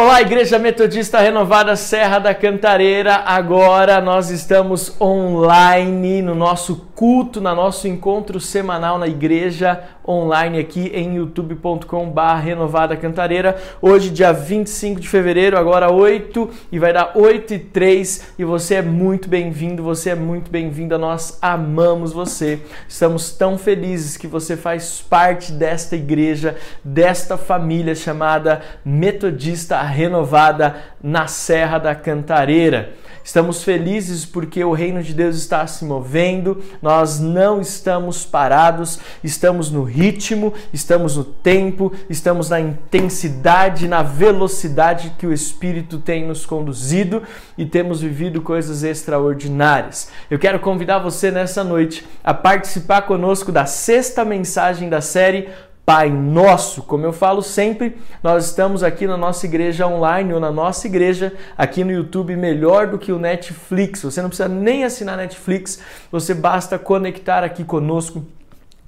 Olá, Igreja Metodista Renovada Serra da Cantareira. Agora nós estamos online no nosso culto, no nosso encontro semanal na igreja online aqui em youtube.com/barra Renovada Cantareira. Hoje, dia 25 de fevereiro, agora 8 e vai dar 8 e 3 e você é muito bem-vindo, você é muito bem-vinda. Nós amamos você. Estamos tão felizes que você faz parte desta igreja, desta família chamada Metodista Renovada na Serra da Cantareira. Estamos felizes porque o reino de Deus está se movendo, nós não estamos parados, estamos no ritmo, estamos no tempo, estamos na intensidade, na velocidade que o Espírito tem nos conduzido e temos vivido coisas extraordinárias. Eu quero convidar você nessa noite a participar conosco da sexta mensagem da série Pai Nosso. Como eu falo sempre, nós estamos aqui na nossa igreja online ou na nossa igreja aqui no YouTube melhor do que o Netflix. Você não precisa nem assinar Netflix, você basta conectar aqui conosco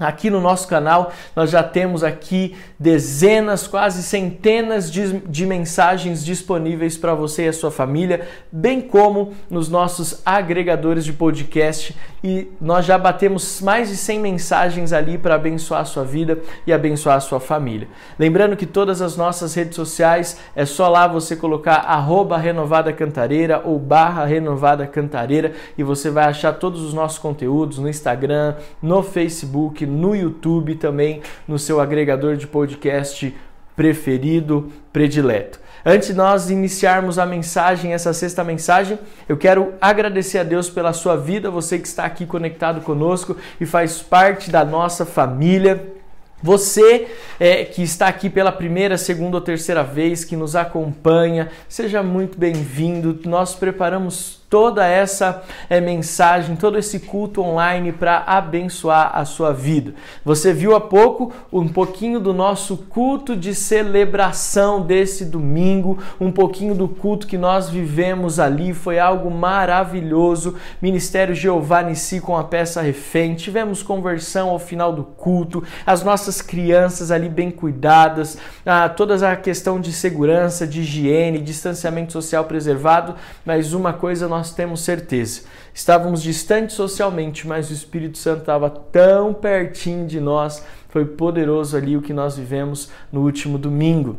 Aqui no nosso canal nós já temos aqui dezenas, quase centenas de, de mensagens disponíveis para você e a sua família, bem como nos nossos agregadores de podcast e nós já batemos mais de 100 mensagens ali para abençoar a sua vida e abençoar a sua família. Lembrando que todas as nossas redes sociais é só lá você colocar arroba renovada cantareira ou barra renovada cantareira e você vai achar todos os nossos conteúdos no Instagram, no Facebook, no YouTube também, no seu agregador de podcast preferido, predileto. Antes de nós iniciarmos a mensagem, essa sexta mensagem, eu quero agradecer a Deus pela sua vida, você que está aqui conectado conosco e faz parte da nossa família. Você é, que está aqui pela primeira, segunda ou terceira vez, que nos acompanha, seja muito bem-vindo. Nós preparamos toda essa é, mensagem, todo esse culto online para abençoar a sua vida. Você viu há pouco um pouquinho do nosso culto de celebração desse domingo, um pouquinho do culto que nós vivemos ali, foi algo maravilhoso. Ministério Jeová Nissi com a peça refém, tivemos conversão ao final do culto, as nossas crianças ali bem cuidadas, ah, toda a questão de segurança, de higiene, distanciamento social preservado, mas uma coisa nós nós temos certeza. Estávamos distantes socialmente, mas o Espírito Santo estava tão pertinho de nós. Foi poderoso ali o que nós vivemos no último domingo.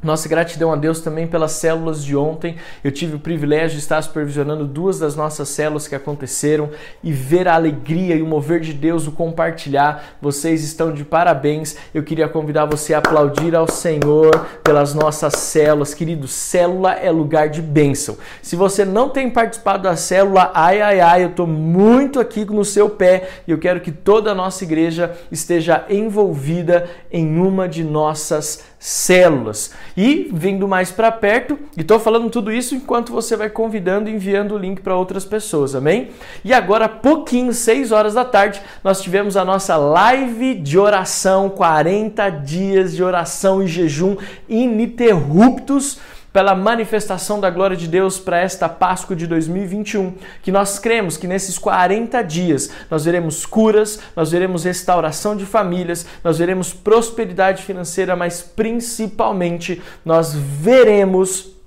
Nossa gratidão a Deus também pelas células de ontem. Eu tive o privilégio de estar supervisionando duas das nossas células que aconteceram e ver a alegria e o mover de Deus, o compartilhar. Vocês estão de parabéns. Eu queria convidar você a aplaudir ao Senhor pelas nossas células. Querido, célula é lugar de bênção. Se você não tem participado da célula, ai, ai, ai, eu estou muito aqui no seu pé e eu quero que toda a nossa igreja esteja envolvida em uma de nossas células. E vindo mais para perto, e estou falando tudo isso enquanto você vai convidando e enviando o link para outras pessoas, amém? E agora, pouquinho, 6 horas da tarde, nós tivemos a nossa live de oração, 40 dias de oração e jejum ininterruptos pela manifestação da glória de Deus para esta Páscoa de 2021, que nós cremos que nesses 40 dias nós veremos curas, nós veremos restauração de famílias, nós veremos prosperidade financeira, mas principalmente nós veremos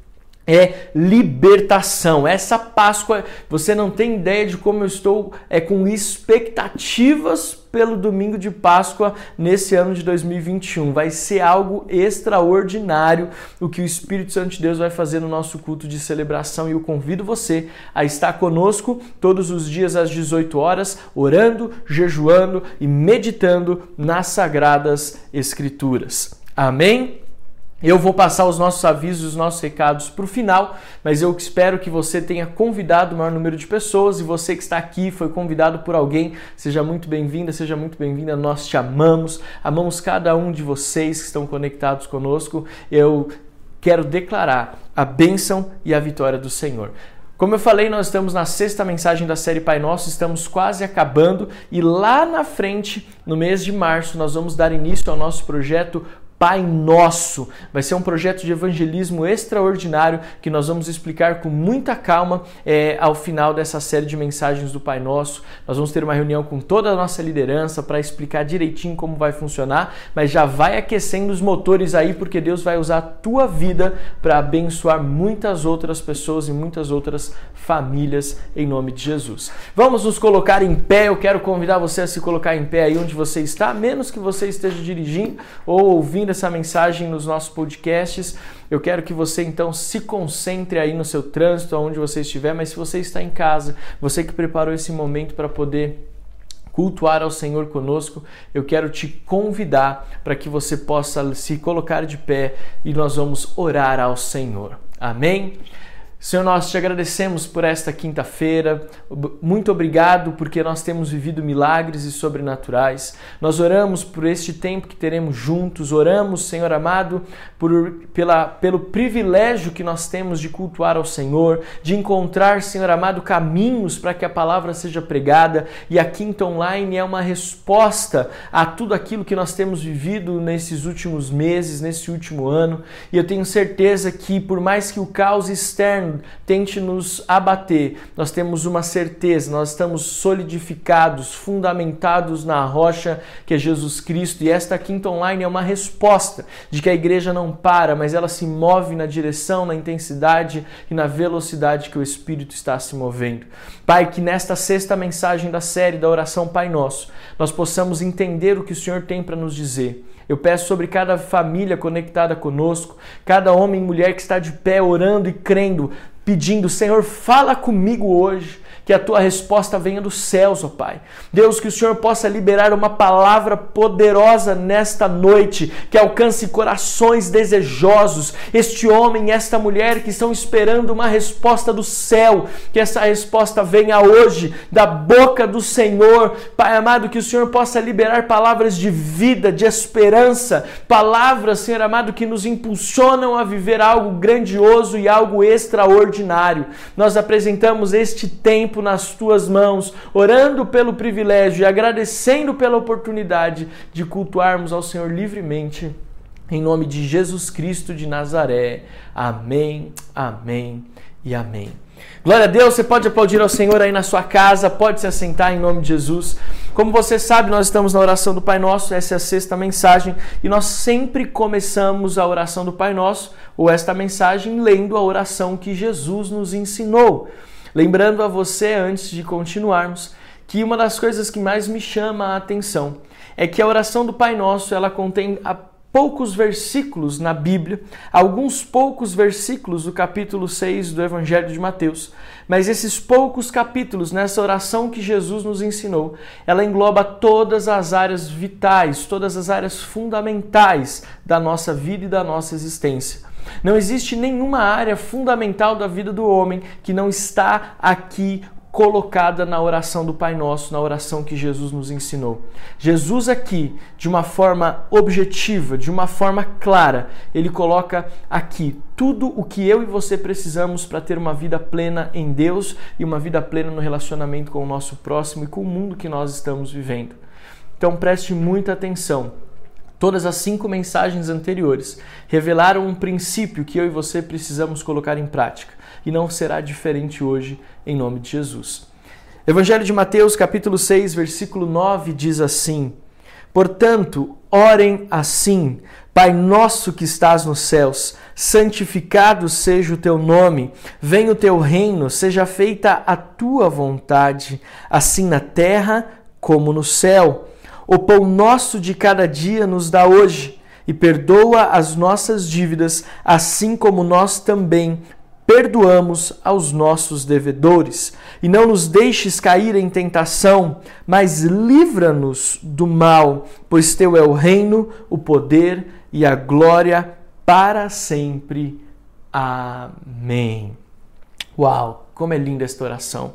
é libertação. Essa Páscoa, você não tem ideia de como eu estou é, com expectativas pelo domingo de Páscoa nesse ano de 2021. Vai ser algo extraordinário o que o Espírito Santo de Deus vai fazer no nosso culto de celebração e eu convido você a estar conosco todos os dias às 18 horas, orando, jejuando e meditando nas sagradas escrituras. Amém? Eu vou passar os nossos avisos, os nossos recados para o final, mas eu espero que você tenha convidado o maior número de pessoas e você que está aqui foi convidado por alguém, seja muito bem-vinda, seja muito bem-vinda. Nós te amamos, amamos cada um de vocês que estão conectados conosco. Eu quero declarar a bênção e a vitória do Senhor. Como eu falei, nós estamos na sexta mensagem da série Pai Nosso, estamos quase acabando e lá na frente, no mês de março, nós vamos dar início ao nosso projeto Pai Nosso. Vai ser um projeto de evangelismo extraordinário que nós vamos explicar com muita calma é, ao final dessa série de mensagens do Pai Nosso. Nós vamos ter uma reunião com toda a nossa liderança para explicar direitinho como vai funcionar, mas já vai aquecendo os motores aí, porque Deus vai usar a tua vida para abençoar muitas outras pessoas e muitas outras famílias em nome de Jesus. Vamos nos colocar em pé. Eu quero convidar você a se colocar em pé aí onde você está, menos que você esteja dirigindo ou ouvindo essa mensagem nos nossos podcasts. Eu quero que você então se concentre aí no seu trânsito, aonde você estiver, mas se você está em casa, você que preparou esse momento para poder cultuar ao Senhor conosco, eu quero te convidar para que você possa se colocar de pé e nós vamos orar ao Senhor. Amém? Senhor, nós te agradecemos por esta quinta-feira. Muito obrigado porque nós temos vivido milagres e sobrenaturais. Nós oramos por este tempo que teremos juntos. Oramos, Senhor amado, por, pela, pelo privilégio que nós temos de cultuar ao Senhor, de encontrar, Senhor amado, caminhos para que a palavra seja pregada. E a Quinta Online é uma resposta a tudo aquilo que nós temos vivido nesses últimos meses, nesse último ano. E eu tenho certeza que, por mais que o caos externo tente nos abater, nós temos uma certeza, nós estamos solidificados, fundamentados na rocha que é Jesus Cristo. E esta quinta online é uma resposta de que a igreja não para, mas ela se move na direção, na intensidade e na velocidade que o Espírito está se movendo. Pai, que nesta sexta mensagem da série da oração Pai Nosso, nós possamos entender o que o Senhor tem para nos dizer eu peço sobre cada família conectada conosco, cada homem e mulher que está de pé orando e crendo, pedindo: Senhor, fala comigo hoje que a tua resposta venha dos céus, ó Pai. Deus, que o Senhor possa liberar uma palavra poderosa nesta noite, que alcance corações desejosos, este homem esta mulher que estão esperando uma resposta do céu, que essa resposta venha hoje da boca do Senhor. Pai amado, que o Senhor possa liberar palavras de vida, de esperança, palavras, Senhor amado, que nos impulsionam a viver algo grandioso e algo extraordinário. Nós apresentamos este tempo tempo nas tuas mãos, orando pelo privilégio e agradecendo pela oportunidade de cultuarmos ao Senhor livremente. Em nome de Jesus Cristo de Nazaré. Amém, amém e amém. Glória a Deus, você pode aplaudir ao Senhor aí na sua casa, pode se assentar em nome de Jesus. Como você sabe, nós estamos na oração do Pai Nosso, essa é a sexta mensagem, e nós sempre começamos a oração do Pai Nosso, ou esta mensagem, lendo a oração que Jesus nos ensinou. Lembrando a você, antes de continuarmos, que uma das coisas que mais me chama a atenção é que a oração do Pai Nosso ela contém poucos versículos na Bíblia, alguns poucos versículos do capítulo 6 do Evangelho de Mateus, mas esses poucos capítulos nessa oração que Jesus nos ensinou, ela engloba todas as áreas vitais, todas as áreas fundamentais da nossa vida e da nossa existência. Não existe nenhuma área fundamental da vida do homem que não está aqui colocada na oração do Pai Nosso, na oração que Jesus nos ensinou. Jesus aqui, de uma forma objetiva, de uma forma clara, ele coloca aqui tudo o que eu e você precisamos para ter uma vida plena em Deus e uma vida plena no relacionamento com o nosso próximo e com o mundo que nós estamos vivendo. Então preste muita atenção. Todas as cinco mensagens anteriores revelaram um princípio que eu e você precisamos colocar em prática e não será diferente hoje, em nome de Jesus. Evangelho de Mateus, capítulo 6, versículo 9 diz assim: Portanto, orem assim: Pai nosso que estás nos céus, santificado seja o teu nome, venha o teu reino, seja feita a tua vontade, assim na terra como no céu. O pão nosso de cada dia nos dá hoje e perdoa as nossas dívidas, assim como nós também perdoamos aos nossos devedores. E não nos deixes cair em tentação, mas livra-nos do mal, pois teu é o reino, o poder e a glória para sempre. Amém. Uau, como é linda esta oração.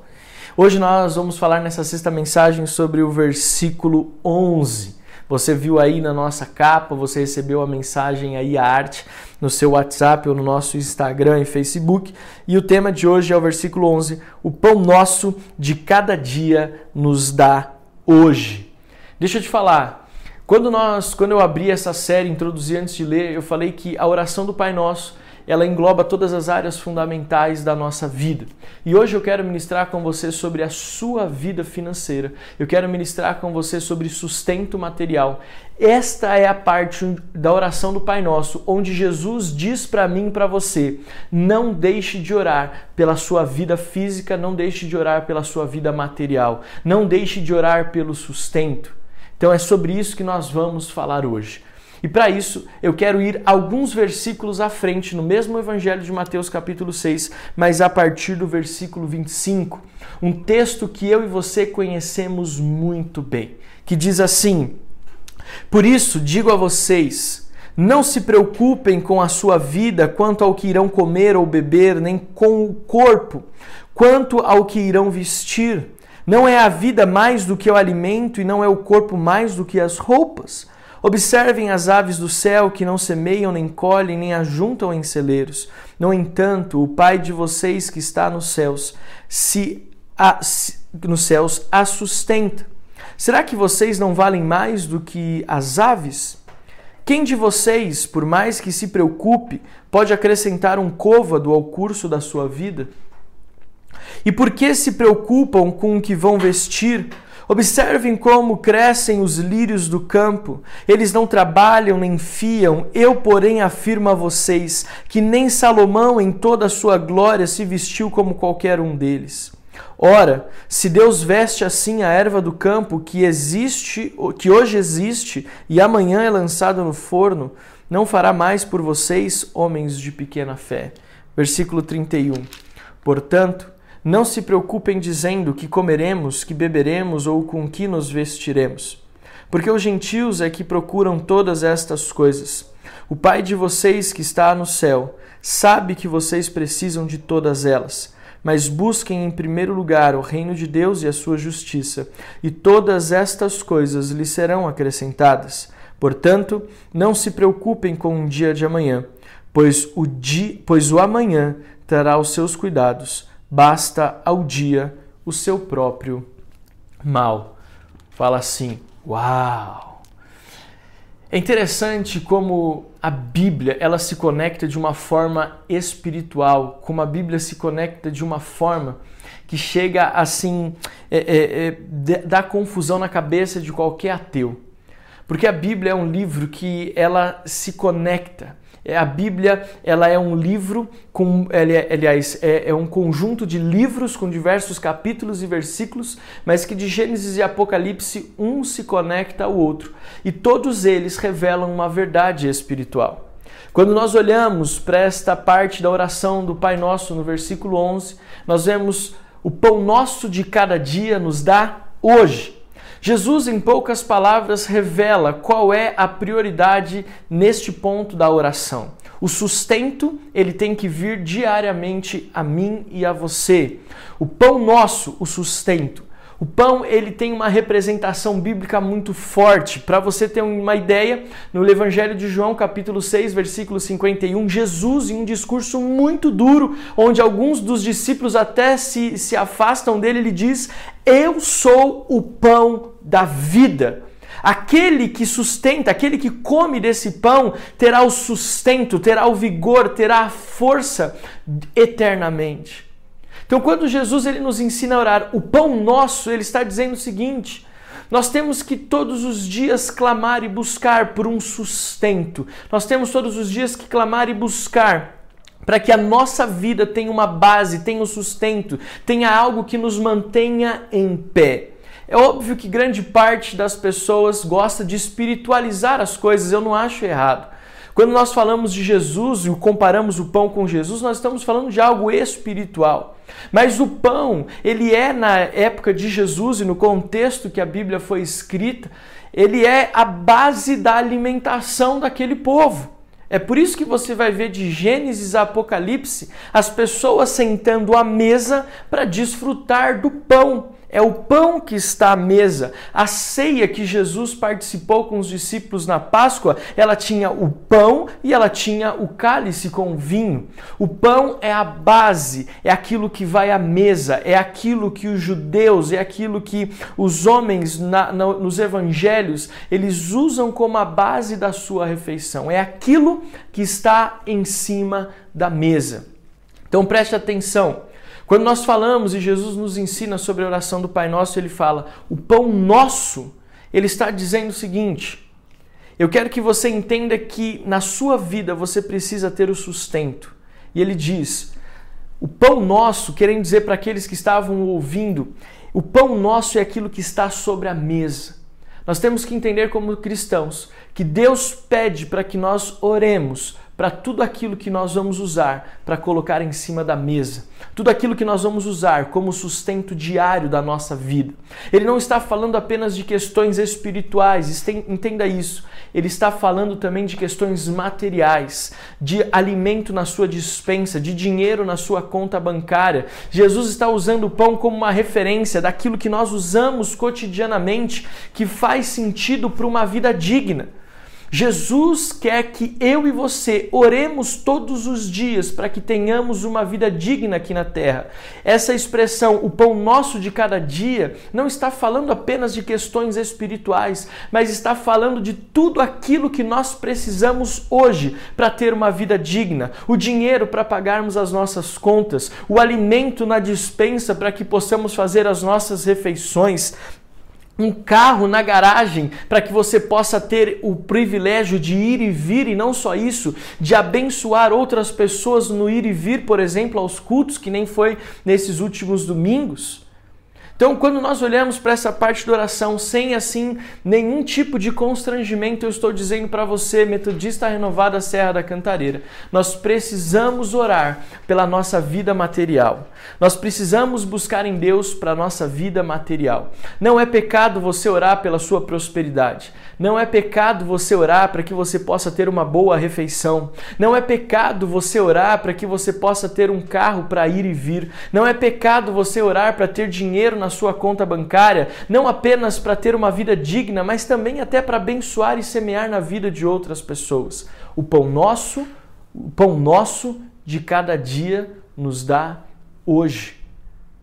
Hoje nós vamos falar nessa sexta mensagem sobre o versículo 11. Você viu aí na nossa capa, você recebeu a mensagem aí, a arte, no seu WhatsApp ou no nosso Instagram e Facebook. E o tema de hoje é o versículo 11: O pão nosso de cada dia nos dá hoje. Deixa eu te falar, Quando nós, quando eu abri essa série, introduzi antes de ler, eu falei que a oração do Pai Nosso ela engloba todas as áreas fundamentais da nossa vida. E hoje eu quero ministrar com você sobre a sua vida financeira. Eu quero ministrar com você sobre sustento material. Esta é a parte da oração do Pai Nosso, onde Jesus diz para mim e para você: não deixe de orar pela sua vida física, não deixe de orar pela sua vida material, não deixe de orar pelo sustento. Então é sobre isso que nós vamos falar hoje. E para isso, eu quero ir alguns versículos à frente, no mesmo Evangelho de Mateus, capítulo 6, mas a partir do versículo 25. Um texto que eu e você conhecemos muito bem, que diz assim: Por isso digo a vocês, não se preocupem com a sua vida quanto ao que irão comer ou beber, nem com o corpo quanto ao que irão vestir. Não é a vida mais do que o alimento e não é o corpo mais do que as roupas. Observem as aves do céu que não semeiam, nem colhem, nem ajuntam em celeiros. No entanto, o Pai de vocês que está nos céus, se, a, se nos céus a sustenta. Será que vocês não valem mais do que as aves? Quem de vocês, por mais que se preocupe, pode acrescentar um côvado ao curso da sua vida? E por que se preocupam com o que vão vestir? Observem como crescem os lírios do campo. Eles não trabalham nem fiam. Eu, porém, afirmo a vocês que nem Salomão, em toda a sua glória, se vestiu como qualquer um deles. Ora, se Deus veste assim a erva do campo que existe, que hoje existe e amanhã é lançado no forno, não fará mais por vocês, homens de pequena fé. Versículo 31. Portanto, não se preocupem dizendo que comeremos, que beberemos ou com que nos vestiremos, porque os gentios é que procuram todas estas coisas. O Pai de vocês que está no céu sabe que vocês precisam de todas elas. Mas busquem em primeiro lugar o reino de Deus e a sua justiça, e todas estas coisas lhes serão acrescentadas. Portanto, não se preocupem com o dia de amanhã, pois o, dia, pois o amanhã terá os seus cuidados basta ao dia o seu próprio mal. Fala assim: Uau! É interessante como a Bíblia ela se conecta de uma forma espiritual, como a Bíblia se conecta de uma forma que chega assim, é, é, é, dá confusão na cabeça de qualquer ateu. Porque a Bíblia é um livro que ela se conecta a Bíblia ela é um livro com, é, aliás, é, é um conjunto de livros com diversos capítulos e versículos, mas que de Gênesis e Apocalipse um se conecta ao outro e todos eles revelam uma verdade espiritual. Quando nós olhamos para esta parte da oração do Pai Nosso no versículo 11, nós vemos o pão nosso de cada dia nos dá hoje. Jesus, em poucas palavras, revela qual é a prioridade neste ponto da oração. O sustento, ele tem que vir diariamente a mim e a você. O pão nosso, o sustento. O pão ele tem uma representação bíblica muito forte. Para você ter uma ideia, no Evangelho de João, capítulo 6, versículo 51, Jesus, em um discurso muito duro, onde alguns dos discípulos até se, se afastam dele, ele diz: Eu sou o pão da vida. Aquele que sustenta, aquele que come desse pão, terá o sustento, terá o vigor, terá a força eternamente. Então, quando Jesus ele nos ensina a orar o pão nosso, ele está dizendo o seguinte: nós temos que todos os dias clamar e buscar por um sustento. Nós temos todos os dias que clamar e buscar para que a nossa vida tenha uma base, tenha um sustento, tenha algo que nos mantenha em pé. É óbvio que grande parte das pessoas gosta de espiritualizar as coisas, eu não acho errado. Quando nós falamos de Jesus e comparamos o pão com Jesus, nós estamos falando de algo espiritual. Mas o pão, ele é na época de Jesus e no contexto que a Bíblia foi escrita, ele é a base da alimentação daquele povo. É por isso que você vai ver de Gênesis a Apocalipse as pessoas sentando à mesa para desfrutar do pão. É o pão que está à mesa. A ceia que Jesus participou com os discípulos na Páscoa, ela tinha o pão e ela tinha o cálice com o vinho. O pão é a base, é aquilo que vai à mesa, é aquilo que os judeus, é aquilo que os homens na, na, nos evangelhos, eles usam como a base da sua refeição. É aquilo que está em cima da mesa. Então preste atenção. Quando nós falamos e Jesus nos ensina sobre a oração do Pai Nosso, ele fala: "O pão nosso", ele está dizendo o seguinte: eu quero que você entenda que na sua vida você precisa ter o sustento. E ele diz: o pão nosso, querendo dizer para aqueles que estavam ouvindo, o pão nosso é aquilo que está sobre a mesa. Nós temos que entender como cristãos que Deus pede para que nós oremos para tudo aquilo que nós vamos usar para colocar em cima da mesa, tudo aquilo que nós vamos usar como sustento diário da nossa vida. Ele não está falando apenas de questões espirituais, entenda isso. Ele está falando também de questões materiais, de alimento na sua dispensa, de dinheiro na sua conta bancária. Jesus está usando o pão como uma referência daquilo que nós usamos cotidianamente que faz sentido para uma vida digna. Jesus quer que eu e você oremos todos os dias para que tenhamos uma vida digna aqui na terra. Essa expressão, o pão nosso de cada dia, não está falando apenas de questões espirituais, mas está falando de tudo aquilo que nós precisamos hoje para ter uma vida digna: o dinheiro para pagarmos as nossas contas, o alimento na dispensa para que possamos fazer as nossas refeições, um carro na garagem para que você possa ter o privilégio de ir e vir, e não só isso, de abençoar outras pessoas no ir e vir, por exemplo, aos cultos, que nem foi nesses últimos domingos. Então, quando nós olhamos para essa parte da oração sem assim nenhum tipo de constrangimento, eu estou dizendo para você, metodista renovada Serra da Cantareira, nós precisamos orar pela nossa vida material. Nós precisamos buscar em Deus para nossa vida material. Não é pecado você orar pela sua prosperidade. Não é pecado você orar para que você possa ter uma boa refeição. Não é pecado você orar para que você possa ter um carro para ir e vir. Não é pecado você orar para ter dinheiro na sua conta bancária, não apenas para ter uma vida digna, mas também até para abençoar e semear na vida de outras pessoas. O pão nosso, o pão nosso de cada dia nos dá hoje.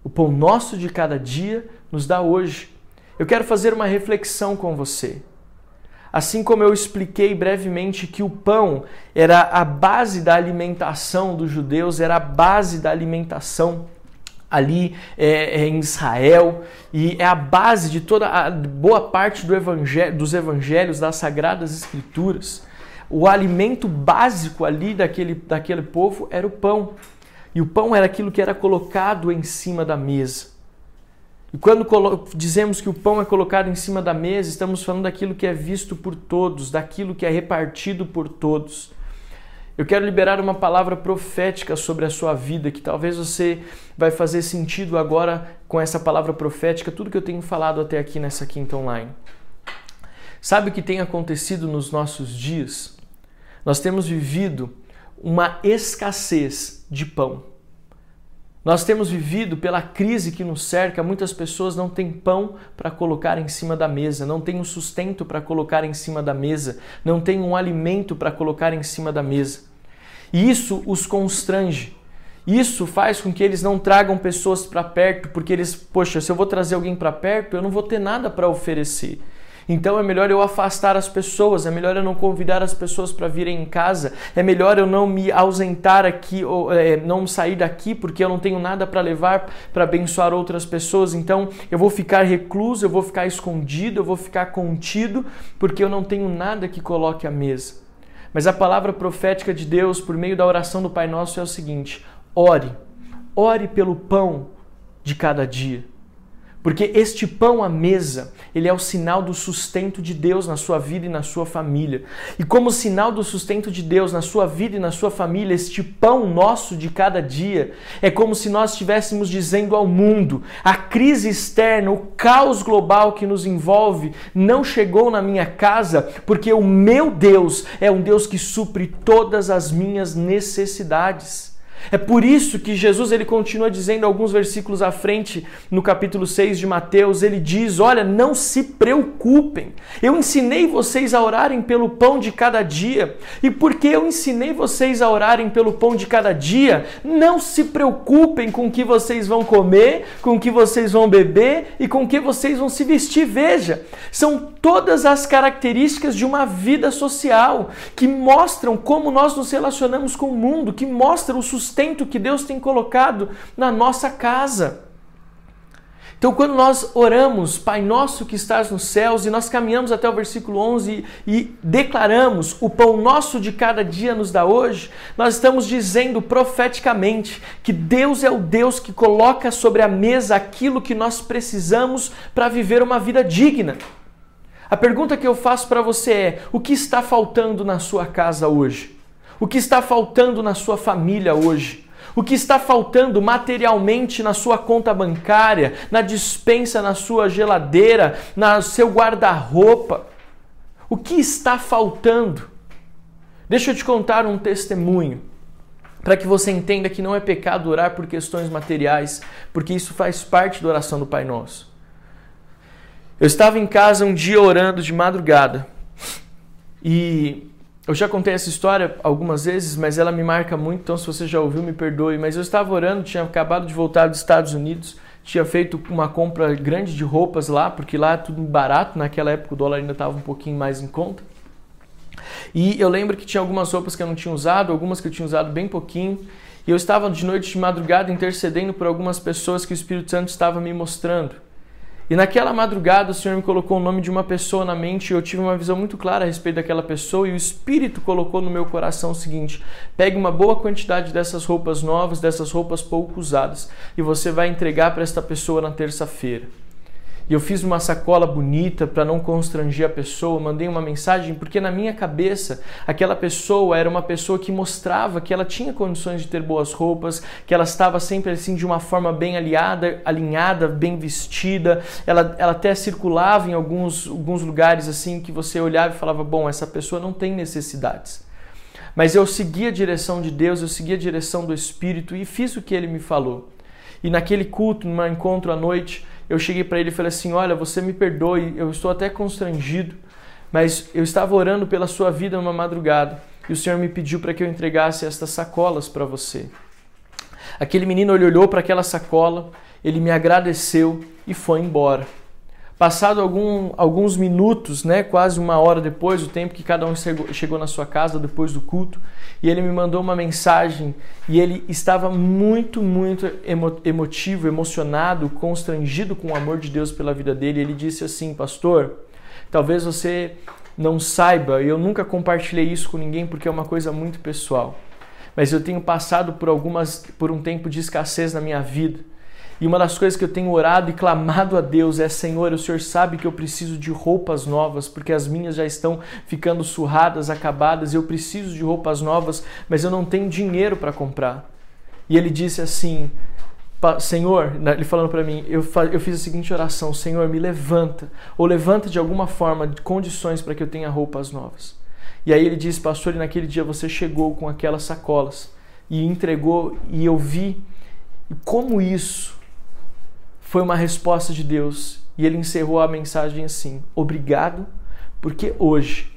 O pão nosso de cada dia nos dá hoje. Eu quero fazer uma reflexão com você. Assim como eu expliquei brevemente que o pão era a base da alimentação dos judeus, era a base da alimentação ali é, é, em Israel e é a base de toda a boa parte do evangelho, dos evangelhos, das sagradas escrituras. O alimento básico ali daquele, daquele povo era o pão. E o pão era aquilo que era colocado em cima da mesa. E quando dizemos que o pão é colocado em cima da mesa, estamos falando daquilo que é visto por todos, daquilo que é repartido por todos. Eu quero liberar uma palavra profética sobre a sua vida, que talvez você vai fazer sentido agora com essa palavra profética, tudo que eu tenho falado até aqui nessa quinta online. Sabe o que tem acontecido nos nossos dias? Nós temos vivido uma escassez de pão. Nós temos vivido pela crise que nos cerca, muitas pessoas não têm pão para colocar em cima da mesa, não têm um sustento para colocar em cima da mesa, não têm um alimento para colocar em cima da mesa. E isso os constrange. Isso faz com que eles não tragam pessoas para perto, porque eles, poxa, se eu vou trazer alguém para perto, eu não vou ter nada para oferecer. Então é melhor eu afastar as pessoas, é melhor eu não convidar as pessoas para virem em casa, é melhor eu não me ausentar aqui, ou é, não sair daqui porque eu não tenho nada para levar para abençoar outras pessoas. Então eu vou ficar recluso, eu vou ficar escondido, eu vou ficar contido porque eu não tenho nada que coloque à mesa. Mas a palavra profética de Deus por meio da oração do Pai Nosso é o seguinte: ore, ore pelo pão de cada dia. Porque este pão à mesa, ele é o sinal do sustento de Deus na sua vida e na sua família. E como sinal do sustento de Deus na sua vida e na sua família, este pão nosso de cada dia é como se nós estivéssemos dizendo ao mundo: a crise externa, o caos global que nos envolve não chegou na minha casa, porque o meu Deus é um Deus que supre todas as minhas necessidades. É por isso que Jesus ele continua dizendo alguns versículos à frente, no capítulo 6 de Mateus, ele diz: "Olha, não se preocupem. Eu ensinei vocês a orarem pelo pão de cada dia. E porque eu ensinei vocês a orarem pelo pão de cada dia, não se preocupem com o que vocês vão comer, com o que vocês vão beber e com o que vocês vão se vestir. Veja, são todas as características de uma vida social que mostram como nós nos relacionamos com o mundo, que mostram o sustento sustento que Deus tem colocado na nossa casa. Então, quando nós oramos, Pai nosso que estás nos céus, e nós caminhamos até o versículo 11 e declaramos: O pão nosso de cada dia nos dá hoje, nós estamos dizendo profeticamente que Deus é o Deus que coloca sobre a mesa aquilo que nós precisamos para viver uma vida digna. A pergunta que eu faço para você é: o que está faltando na sua casa hoje? O que está faltando na sua família hoje? O que está faltando materialmente na sua conta bancária, na dispensa, na sua geladeira, no seu guarda-roupa? O que está faltando? Deixa eu te contar um testemunho para que você entenda que não é pecado orar por questões materiais, porque isso faz parte da oração do Pai Nosso. Eu estava em casa um dia orando de madrugada e eu já contei essa história algumas vezes, mas ela me marca muito, então se você já ouviu, me perdoe. Mas eu estava orando, tinha acabado de voltar dos Estados Unidos, tinha feito uma compra grande de roupas lá, porque lá é tudo barato, naquela época o dólar ainda estava um pouquinho mais em conta. E eu lembro que tinha algumas roupas que eu não tinha usado, algumas que eu tinha usado bem pouquinho. E eu estava de noite de madrugada intercedendo por algumas pessoas que o Espírito Santo estava me mostrando. E naquela madrugada o Senhor me colocou o nome de uma pessoa na mente e eu tive uma visão muito clara a respeito daquela pessoa e o Espírito colocou no meu coração o seguinte: pegue uma boa quantidade dessas roupas novas, dessas roupas pouco usadas e você vai entregar para esta pessoa na terça-feira. E eu fiz uma sacola bonita para não constranger a pessoa, mandei uma mensagem, porque na minha cabeça aquela pessoa era uma pessoa que mostrava que ela tinha condições de ter boas roupas, que ela estava sempre assim de uma forma bem aliada, alinhada, bem vestida. Ela, ela até circulava em alguns, alguns lugares assim que você olhava e falava: bom, essa pessoa não tem necessidades. Mas eu segui a direção de Deus, eu segui a direção do Espírito e fiz o que ele me falou. E naquele culto, num encontro à noite, eu cheguei para ele e falei assim: Olha, você me perdoe, eu estou até constrangido, mas eu estava orando pela sua vida numa madrugada e o Senhor me pediu para que eu entregasse estas sacolas para você. Aquele menino olhou para aquela sacola, ele me agradeceu e foi embora. Passado algum, alguns minutos, né, quase uma hora depois, o tempo que cada um chegou, na sua casa depois do culto, e ele me mandou uma mensagem e ele estava muito, muito emo, emotivo, emocionado, constrangido com o amor de Deus pela vida dele. Ele disse assim, pastor, talvez você não saiba, eu nunca compartilhei isso com ninguém porque é uma coisa muito pessoal, mas eu tenho passado por algumas, por um tempo de escassez na minha vida e uma das coisas que eu tenho orado e clamado a Deus é: Senhor, o Senhor sabe que eu preciso de roupas novas, porque as minhas já estão ficando surradas, acabadas, eu preciso de roupas novas, mas eu não tenho dinheiro para comprar. E ele disse assim: Senhor, ele falando para mim, eu, eu fiz a seguinte oração: Senhor, me levanta, ou levanta de alguma forma condições para que eu tenha roupas novas. E aí ele disse, pastor, e naquele dia você chegou com aquelas sacolas e entregou, e eu vi como isso foi uma resposta de Deus e ele encerrou a mensagem assim: Obrigado, porque hoje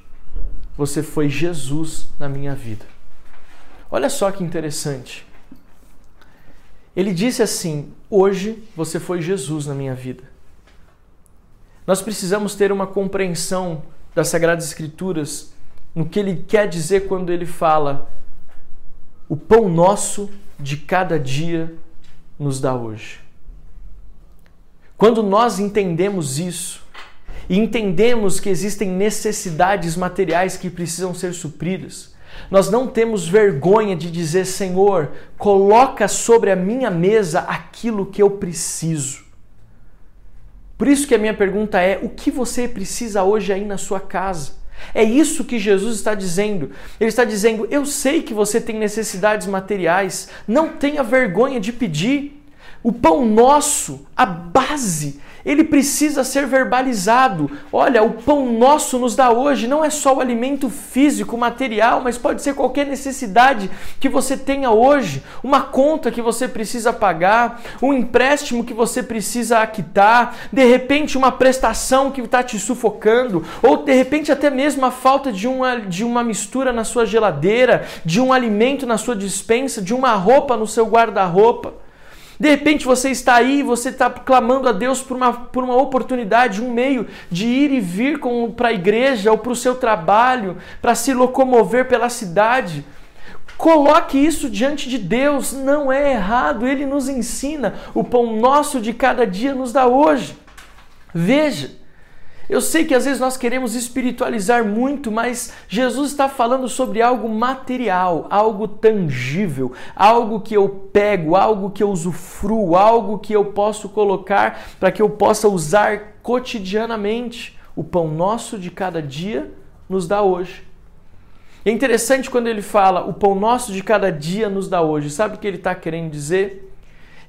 você foi Jesus na minha vida. Olha só que interessante. Ele disse assim: Hoje você foi Jesus na minha vida. Nós precisamos ter uma compreensão das Sagradas Escrituras no que ele quer dizer quando ele fala: O pão nosso de cada dia nos dá hoje. Quando nós entendemos isso e entendemos que existem necessidades materiais que precisam ser supridas, nós não temos vergonha de dizer, Senhor, coloca sobre a minha mesa aquilo que eu preciso. Por isso que a minha pergunta é: o que você precisa hoje aí na sua casa? É isso que Jesus está dizendo. Ele está dizendo: eu sei que você tem necessidades materiais, não tenha vergonha de pedir. O pão nosso, a base ele precisa ser verbalizado. Olha, o pão nosso nos dá hoje não é só o alimento físico, material, mas pode ser qualquer necessidade que você tenha hoje, uma conta que você precisa pagar, um empréstimo que você precisa quitar, de repente uma prestação que está te sufocando, ou de repente até mesmo a falta de uma, de uma mistura na sua geladeira, de um alimento na sua dispensa, de uma roupa no seu guarda-roupa. De repente você está aí, você está clamando a Deus por uma, por uma oportunidade, um meio de ir e vir para a igreja ou para o seu trabalho, para se locomover pela cidade. Coloque isso diante de Deus, não é errado, Ele nos ensina. O pão nosso de cada dia nos dá hoje. Veja, eu sei que às vezes nós queremos espiritualizar muito, mas Jesus está falando sobre algo material, algo tangível, algo que eu pego, algo que eu usufruo, algo que eu posso colocar para que eu possa usar cotidianamente. O pão nosso de cada dia nos dá hoje. É interessante quando ele fala o pão nosso de cada dia nos dá hoje. Sabe o que ele está querendo dizer?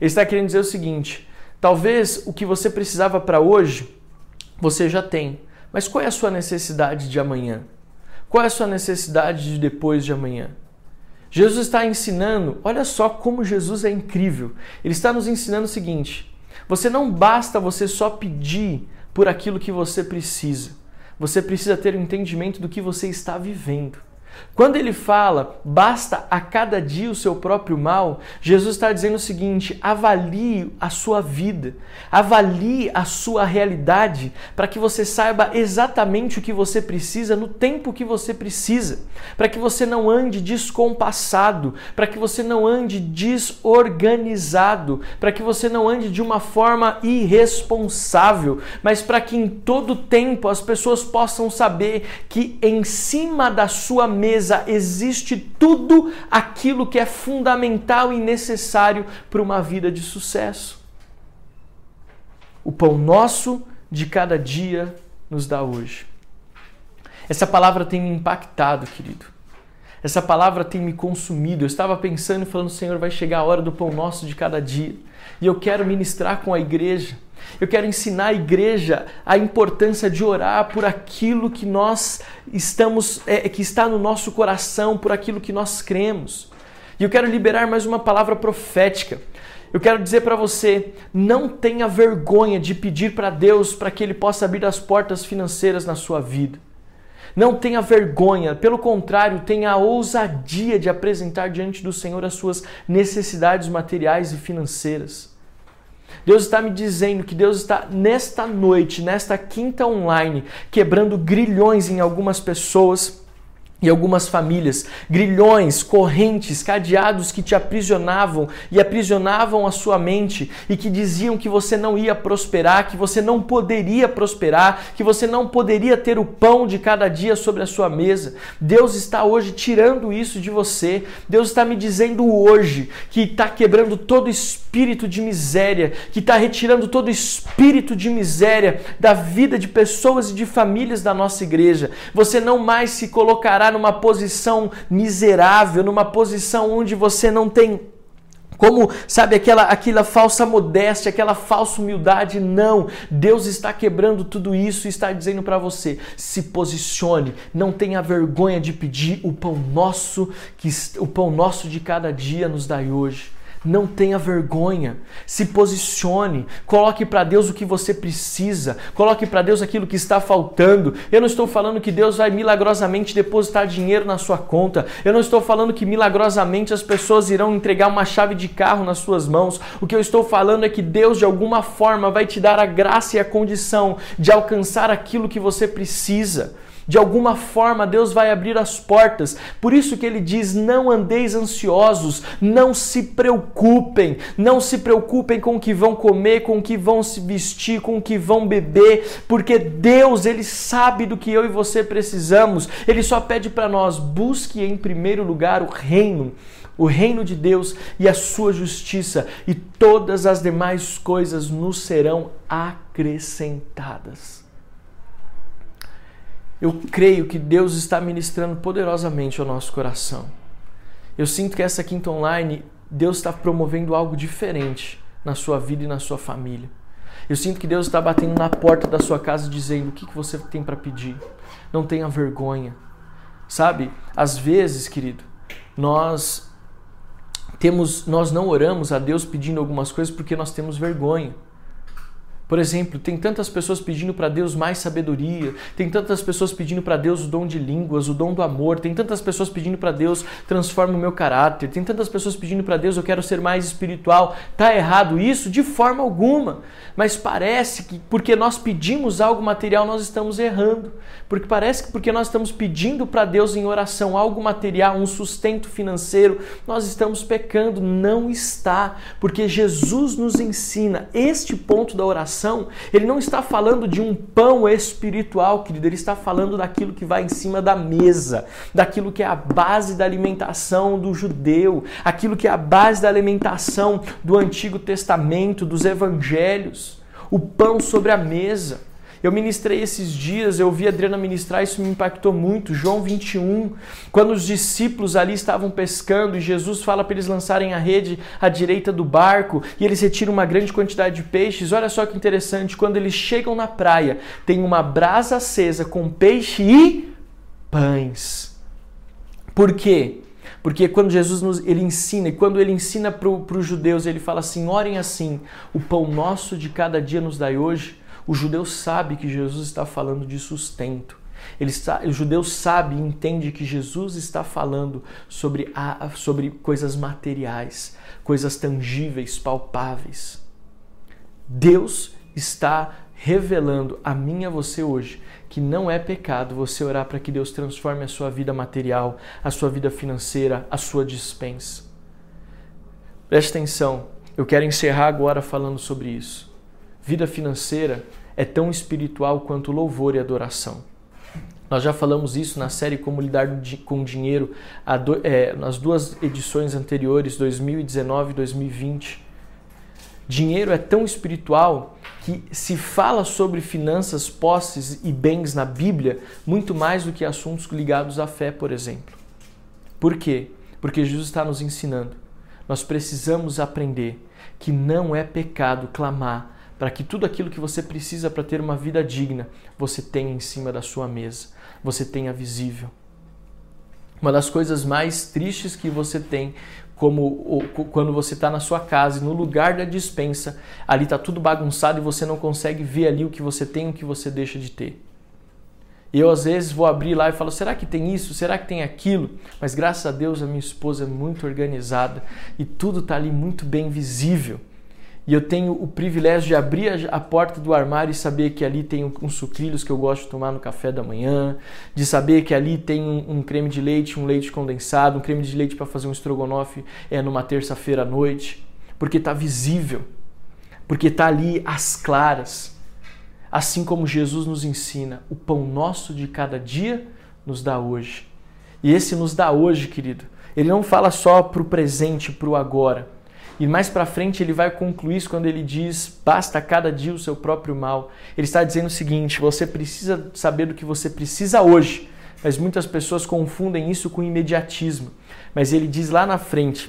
Ele está querendo dizer o seguinte: talvez o que você precisava para hoje você já tem. Mas qual é a sua necessidade de amanhã? Qual é a sua necessidade de depois de amanhã? Jesus está ensinando, olha só como Jesus é incrível. Ele está nos ensinando o seguinte: você não basta você só pedir por aquilo que você precisa. Você precisa ter o um entendimento do que você está vivendo. Quando ele fala, basta a cada dia o seu próprio mal, Jesus está dizendo o seguinte: avalie a sua vida, avalie a sua realidade, para que você saiba exatamente o que você precisa no tempo que você precisa, para que você não ande descompassado, para que você não ande desorganizado, para que você não ande de uma forma irresponsável, mas para que em todo tempo as pessoas possam saber que em cima da sua mesa existe tudo aquilo que é fundamental e necessário para uma vida de sucesso. O pão nosso de cada dia nos dá hoje. Essa palavra tem me impactado, querido. Essa palavra tem me consumido. Eu estava pensando e falando, Senhor, vai chegar a hora do pão nosso de cada dia. E eu quero ministrar com a igreja eu quero ensinar a igreja a importância de orar por aquilo que nós estamos, é, que está no nosso coração, por aquilo que nós cremos. E eu quero liberar mais uma palavra profética. Eu quero dizer para você, não tenha vergonha de pedir para Deus para que Ele possa abrir as portas financeiras na sua vida. Não tenha vergonha, pelo contrário, tenha a ousadia de apresentar diante do Senhor as suas necessidades materiais e financeiras. Deus está me dizendo que Deus está nesta noite, nesta quinta online, quebrando grilhões em algumas pessoas e algumas famílias, grilhões, correntes, cadeados que te aprisionavam e aprisionavam a sua mente e que diziam que você não ia prosperar, que você não poderia prosperar, que você não poderia ter o pão de cada dia sobre a sua mesa. Deus está hoje tirando isso de você. Deus está me dizendo hoje que está quebrando todo espírito de miséria, que está retirando todo espírito de miséria da vida de pessoas e de famílias da nossa igreja. Você não mais se colocará numa posição miserável, numa posição onde você não tem como, sabe, aquela, aquela falsa modéstia, aquela falsa humildade. Não, Deus está quebrando tudo isso e está dizendo para você: se posicione, não tenha vergonha de pedir o pão nosso, que o pão nosso de cada dia nos dai hoje. Não tenha vergonha. Se posicione. Coloque para Deus o que você precisa. Coloque para Deus aquilo que está faltando. Eu não estou falando que Deus vai milagrosamente depositar dinheiro na sua conta. Eu não estou falando que milagrosamente as pessoas irão entregar uma chave de carro nas suas mãos. O que eu estou falando é que Deus, de alguma forma, vai te dar a graça e a condição de alcançar aquilo que você precisa. De alguma forma Deus vai abrir as portas. Por isso que ele diz: "Não andeis ansiosos, não se preocupem, não se preocupem com o que vão comer, com o que vão se vestir, com o que vão beber, porque Deus, ele sabe do que eu e você precisamos. Ele só pede para nós: busque em primeiro lugar o reino o reino de Deus e a sua justiça, e todas as demais coisas nos serão acrescentadas. Eu creio que Deus está ministrando poderosamente ao nosso coração. Eu sinto que essa quinta online, Deus está promovendo algo diferente na sua vida e na sua família. Eu sinto que Deus está batendo na porta da sua casa dizendo: o que, que você tem para pedir? Não tenha vergonha. Sabe? Às vezes, querido, nós temos, nós não oramos a Deus pedindo algumas coisas porque nós temos vergonha. Por exemplo, tem tantas pessoas pedindo para Deus mais sabedoria, tem tantas pessoas pedindo para Deus o dom de línguas, o dom do amor, tem tantas pessoas pedindo para Deus transforma o meu caráter, tem tantas pessoas pedindo para Deus eu quero ser mais espiritual. Tá errado isso de forma alguma, mas parece que porque nós pedimos algo material nós estamos errando. Porque parece que porque nós estamos pedindo para Deus em oração algo material, um sustento financeiro, nós estamos pecando. Não está, porque Jesus nos ensina este ponto da oração ele não está falando de um pão espiritual, querido, ele está falando daquilo que vai em cima da mesa, daquilo que é a base da alimentação do judeu, aquilo que é a base da alimentação do Antigo Testamento, dos evangelhos, o pão sobre a mesa. Eu ministrei esses dias, eu vi a Adriana ministrar, isso me impactou muito. João 21, quando os discípulos ali estavam pescando e Jesus fala para eles lançarem a rede à direita do barco e eles retiram uma grande quantidade de peixes. Olha só que interessante, quando eles chegam na praia, tem uma brasa acesa com peixe e pães. Por quê? Porque quando Jesus nos, ele ensina, e quando ele ensina para os judeus, ele fala assim: orem assim, o pão nosso de cada dia nos dai hoje o judeu sabe que Jesus está falando de sustento. Ele está, o judeu sabe e entende que Jesus está falando sobre, a, sobre coisas materiais, coisas tangíveis, palpáveis. Deus está revelando a mim e a você hoje que não é pecado você orar para que Deus transforme a sua vida material, a sua vida financeira, a sua dispensa. Preste atenção, eu quero encerrar agora falando sobre isso. Vida financeira é tão espiritual quanto louvor e adoração. Nós já falamos isso na série Como Lidar com Dinheiro, é, nas duas edições anteriores, 2019 e 2020. Dinheiro é tão espiritual que se fala sobre finanças, posses e bens na Bíblia muito mais do que assuntos ligados à fé, por exemplo. Por quê? Porque Jesus está nos ensinando. Nós precisamos aprender que não é pecado clamar para que tudo aquilo que você precisa para ter uma vida digna, você tenha em cima da sua mesa, você tenha visível. Uma das coisas mais tristes que você tem, como quando você está na sua casa, no lugar da dispensa, ali está tudo bagunçado e você não consegue ver ali o que você tem e o que você deixa de ter. Eu às vezes vou abrir lá e falo: será que tem isso? Será que tem aquilo? Mas graças a Deus a minha esposa é muito organizada e tudo está ali muito bem visível e eu tenho o privilégio de abrir a porta do armário e saber que ali tem uns sucrilhos que eu gosto de tomar no café da manhã, de saber que ali tem um, um creme de leite, um leite condensado, um creme de leite para fazer um estrogonofe é numa terça-feira à noite, porque está visível, porque está ali às claras. Assim como Jesus nos ensina, o pão nosso de cada dia nos dá hoje. E esse nos dá hoje, querido. Ele não fala só para o presente, para o agora e mais para frente ele vai concluir isso quando ele diz: basta cada dia o seu próprio mal. Ele está dizendo o seguinte: você precisa saber do que você precisa hoje, mas muitas pessoas confundem isso com imediatismo. Mas ele diz lá na frente: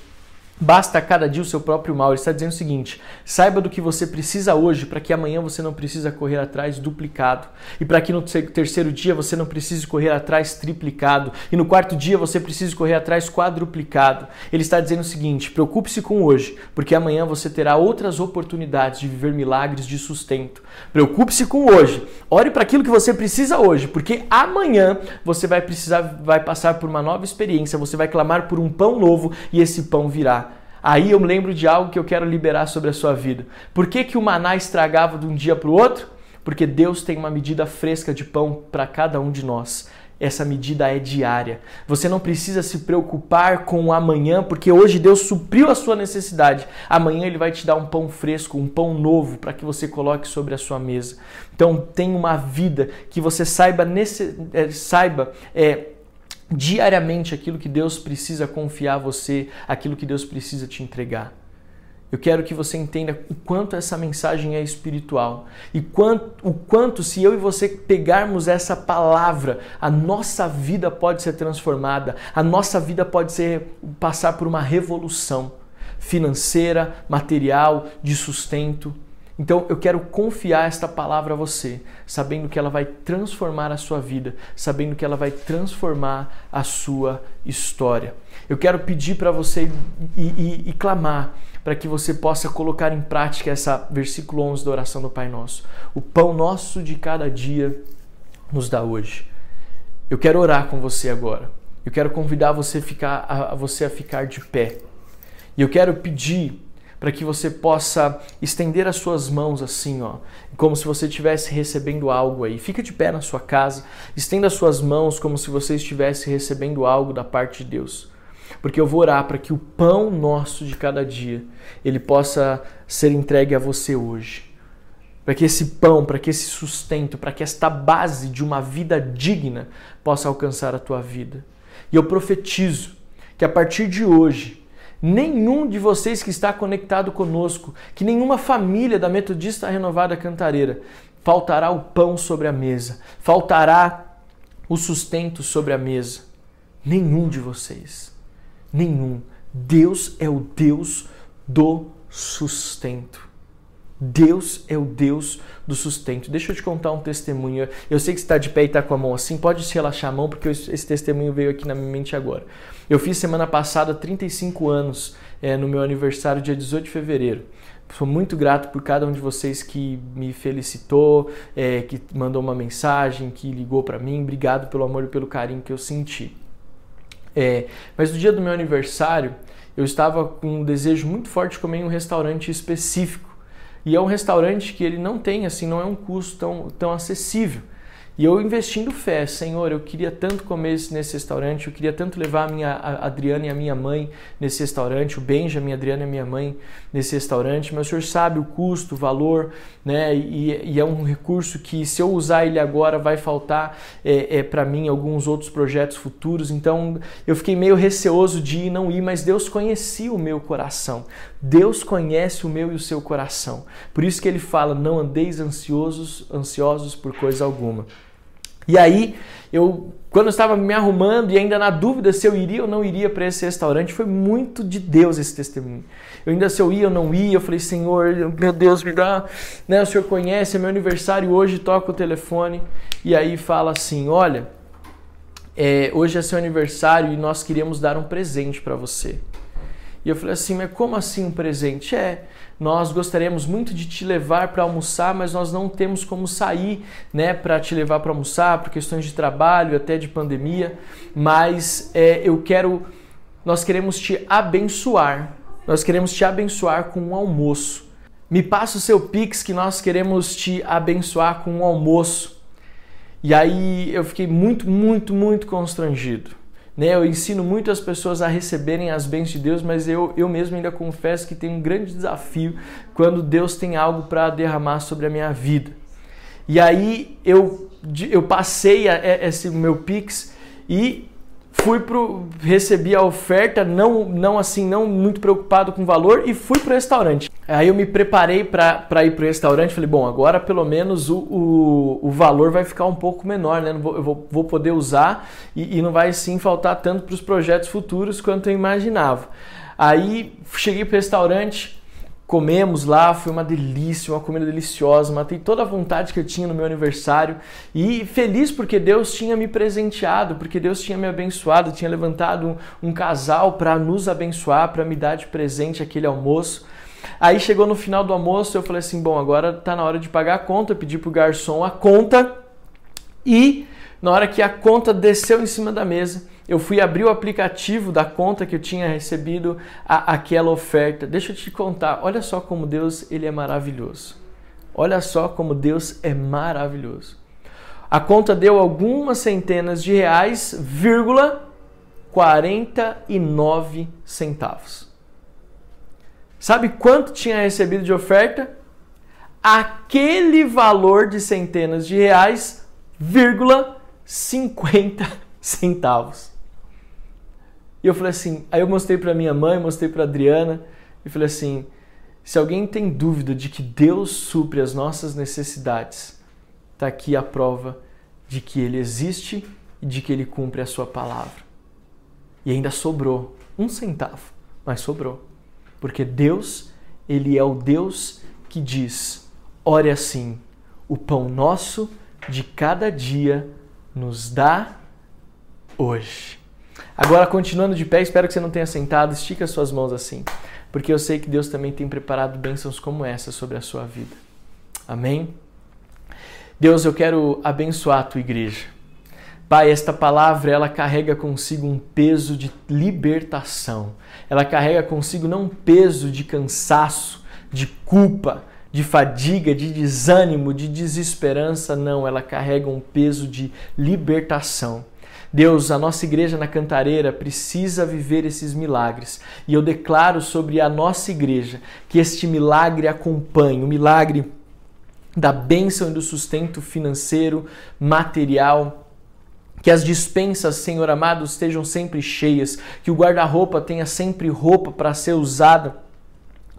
Basta cada dia o seu próprio mal. Ele está dizendo o seguinte: saiba do que você precisa hoje para que amanhã você não precisa correr atrás duplicado. E para que no terceiro dia você não precise correr atrás triplicado. E no quarto dia você precise correr atrás quadruplicado. Ele está dizendo o seguinte: preocupe-se com hoje, porque amanhã você terá outras oportunidades de viver milagres de sustento. Preocupe-se com hoje. Ore para aquilo que você precisa hoje, porque amanhã você vai precisar, vai passar por uma nova experiência, você vai clamar por um pão novo e esse pão virá. Aí eu me lembro de algo que eu quero liberar sobre a sua vida. Por que, que o maná estragava de um dia para o outro? Porque Deus tem uma medida fresca de pão para cada um de nós. Essa medida é diária. Você não precisa se preocupar com o amanhã, porque hoje Deus supriu a sua necessidade. Amanhã Ele vai te dar um pão fresco, um pão novo para que você coloque sobre a sua mesa. Então, tenha uma vida que você saiba, nesse, é, saiba é, diariamente aquilo que Deus precisa confiar a você, aquilo que Deus precisa te entregar. Eu quero que você entenda o quanto essa mensagem é espiritual e quanto, o quanto, se eu e você pegarmos essa palavra, a nossa vida pode ser transformada, a nossa vida pode ser passar por uma revolução financeira, material, de sustento. Então eu quero confiar esta palavra a você, sabendo que ela vai transformar a sua vida, sabendo que ela vai transformar a sua história. Eu quero pedir para você e, e, e clamar para que você possa colocar em prática essa versículo 11 da oração do Pai Nosso. O pão nosso de cada dia nos dá hoje. Eu quero orar com você agora. Eu quero convidar você a, ficar, a, a você a ficar de pé. E eu quero pedir para que você possa estender as suas mãos assim, ó, como se você estivesse recebendo algo aí. Fica de pé na sua casa, estenda as suas mãos como se você estivesse recebendo algo da parte de Deus. Porque eu vou orar para que o pão nosso de cada dia, ele possa ser entregue a você hoje. Para que esse pão, para que esse sustento, para que esta base de uma vida digna possa alcançar a tua vida. E eu profetizo que a partir de hoje, nenhum de vocês que está conectado conosco, que nenhuma família da Metodista Renovada Cantareira, faltará o pão sobre a mesa, faltará o sustento sobre a mesa. Nenhum de vocês. Nenhum. Deus é o Deus do sustento. Deus é o Deus do sustento. Deixa eu te contar um testemunho. Eu sei que você está de pé e está com a mão assim, pode se relaxar a mão, porque esse testemunho veio aqui na minha mente agora. Eu fiz semana passada 35 anos é, no meu aniversário, dia 18 de fevereiro. Sou muito grato por cada um de vocês que me felicitou, é, que mandou uma mensagem, que ligou para mim. Obrigado pelo amor e pelo carinho que eu senti. É, mas no dia do meu aniversário, eu estava com um desejo muito forte de comer em um restaurante específico. E é um restaurante que ele não tem, assim, não é um custo tão, tão acessível. E eu investindo fé, Senhor, eu queria tanto comer nesse restaurante, eu queria tanto levar a minha a Adriana e a minha mãe nesse restaurante, o Benjamin, a Adriana e a minha mãe nesse restaurante, mas o Senhor sabe o custo, o valor, né? E, e é um recurso que se eu usar ele agora vai faltar é, é para mim alguns outros projetos futuros. Então eu fiquei meio receoso de ir não ir, mas Deus conhecia o meu coração. Deus conhece o meu e o seu coração. Por isso que ele fala: não andeis ansiosos, ansiosos por coisa alguma. E aí, eu, quando eu estava me arrumando e ainda na dúvida se eu iria ou não iria para esse restaurante, foi muito de Deus esse testemunho. Eu ainda se eu ia ou não ia, eu falei, Senhor, meu Deus, me dá, né, o Senhor conhece, é meu aniversário hoje, toca o telefone e aí fala assim, olha, é, hoje é seu aniversário e nós queríamos dar um presente para você. E eu falei assim, mas como assim um presente? É, nós gostaríamos muito de te levar para almoçar, mas nós não temos como sair, né, para te levar para almoçar por questões de trabalho, até de pandemia. Mas é, eu quero, nós queremos te abençoar. Nós queremos te abençoar com um almoço. Me passa o seu pix que nós queremos te abençoar com um almoço. E aí eu fiquei muito, muito, muito constrangido. Né? Eu ensino muito as pessoas a receberem as bênçãos de Deus, mas eu, eu mesmo ainda confesso que tem um grande desafio quando Deus tem algo para derramar sobre a minha vida. E aí eu, eu passei a, a, esse meu Pix e fui pro recebi a oferta, não não assim, não muito preocupado com o valor e fui pro restaurante. Aí eu me preparei para ir pro restaurante, falei, bom, agora pelo menos o, o, o valor vai ficar um pouco menor, né? Vou, eu vou, vou poder usar e, e não vai sim faltar tanto para os projetos futuros quanto eu imaginava. Aí cheguei pro restaurante, Comemos lá, foi uma delícia, uma comida deliciosa, matei toda a vontade que eu tinha no meu aniversário e feliz porque Deus tinha me presenteado, porque Deus tinha me abençoado, tinha levantado um, um casal para nos abençoar, para me dar de presente aquele almoço. Aí chegou no final do almoço, eu falei assim: bom, agora tá na hora de pagar a conta, eu pedi pro garçom a conta e na hora que a conta desceu em cima da mesa, eu fui abrir o aplicativo da conta que eu tinha recebido a, aquela oferta. Deixa eu te contar, olha só como Deus ele é maravilhoso. Olha só como Deus é maravilhoso. A conta deu algumas centenas de reais, vírgula 49 centavos. Sabe quanto tinha recebido de oferta? Aquele valor de centenas de reais, vírgula 50 centavos. E eu falei assim, aí eu mostrei para minha mãe, mostrei para Adriana e falei assim: se alguém tem dúvida de que Deus supre as nossas necessidades, tá aqui a prova de que ele existe e de que ele cumpre a sua palavra. E ainda sobrou um centavo, mas sobrou. Porque Deus, ele é o Deus que diz: ore assim: O pão nosso de cada dia nos dá hoje. Agora, continuando de pé, espero que você não tenha sentado, estica suas mãos assim, porque eu sei que Deus também tem preparado bênçãos como essa sobre a sua vida. Amém? Deus, eu quero abençoar a tua igreja. Pai, esta palavra ela carrega consigo um peso de libertação. Ela carrega consigo não um peso de cansaço, de culpa, de fadiga, de desânimo, de desesperança, não, ela carrega um peso de libertação. Deus, a nossa igreja na Cantareira precisa viver esses milagres. E eu declaro sobre a nossa igreja que este milagre acompanhe, o milagre da bênção e do sustento financeiro, material, que as dispensas, Senhor amado, estejam sempre cheias, que o guarda-roupa tenha sempre roupa para ser usada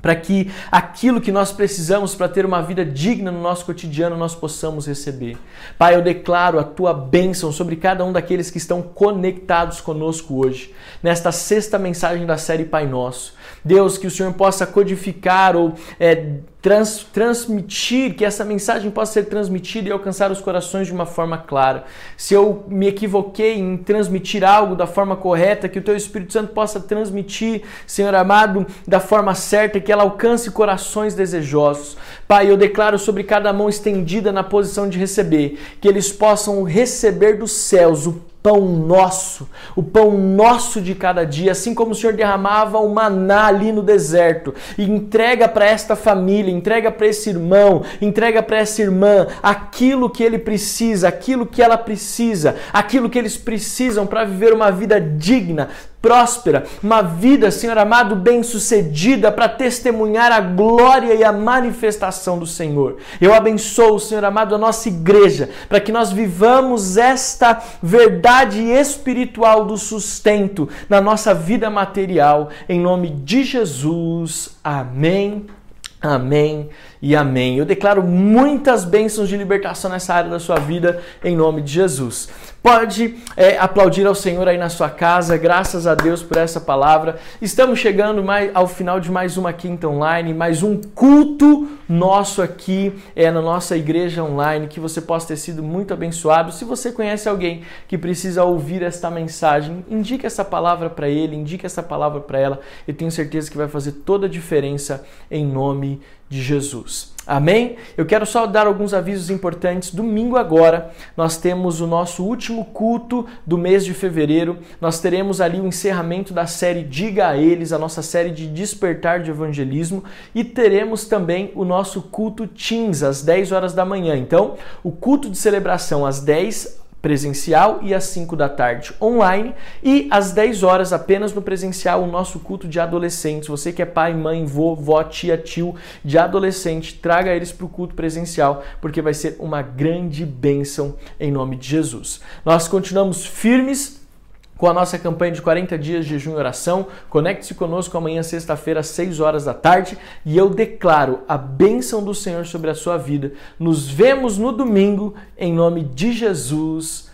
para que aquilo que nós precisamos para ter uma vida digna no nosso cotidiano nós possamos receber. Pai, eu declaro a tua bênção sobre cada um daqueles que estão conectados conosco hoje, nesta sexta mensagem da série Pai Nosso. Deus, que o Senhor possa codificar ou é, trans, transmitir, que essa mensagem possa ser transmitida e alcançar os corações de uma forma clara. Se eu me equivoquei em transmitir algo da forma correta, que o Teu Espírito Santo possa transmitir, Senhor amado, da forma certa, que ela alcance corações desejosos. Pai, eu declaro sobre cada mão estendida na posição de receber, que eles possam receber dos céus o pão nosso, o pão nosso de cada dia, assim como o Senhor derramava o maná ali no deserto. E entrega para esta família, entrega para esse irmão, entrega para essa irmã aquilo que ele precisa, aquilo que ela precisa, aquilo que eles precisam para viver uma vida digna, próspera, uma vida, Senhor amado, bem-sucedida para testemunhar a glória e a manifestação do Senhor. Eu abençoo, Senhor amado, a nossa igreja para que nós vivamos esta verdade espiritual do sustento na nossa vida material, em nome de Jesus. Amém. Amém e amém. Eu declaro muitas bênçãos de libertação nessa área da sua vida, em nome de Jesus. Pode é, aplaudir ao Senhor aí na sua casa, graças a Deus por essa palavra. Estamos chegando mais, ao final de mais uma quinta online, mais um culto nosso aqui é, na nossa igreja online, que você possa ter sido muito abençoado. Se você conhece alguém que precisa ouvir esta mensagem, indique essa palavra para ele, indique essa palavra para ela. Eu tenho certeza que vai fazer toda a diferença em nome de Jesus. Amém? Eu quero só dar alguns avisos importantes. Domingo agora nós temos o nosso último culto do mês de fevereiro. Nós teremos ali o encerramento da série Diga a Eles, a nossa série de despertar de evangelismo, e teremos também o nosso culto Teams às 10 horas da manhã. Então, o culto de celebração às 10 presencial e às 5 da tarde online e às 10 horas apenas no presencial o nosso culto de adolescentes. Você que é pai, mãe, vovó, tia, tio de adolescente, traga eles para o culto presencial porque vai ser uma grande bênção em nome de Jesus. Nós continuamos firmes com a nossa campanha de 40 dias de jejum e oração. Conecte-se conosco amanhã, sexta-feira, às 6 horas da tarde, e eu declaro a bênção do Senhor sobre a sua vida. Nos vemos no domingo, em nome de Jesus.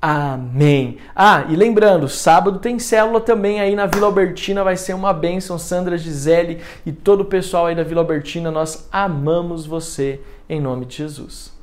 Amém. Ah, e lembrando, sábado tem célula também aí na Vila Albertina, vai ser uma bênção. Sandra Gisele e todo o pessoal aí da Vila Albertina, nós amamos você em nome de Jesus.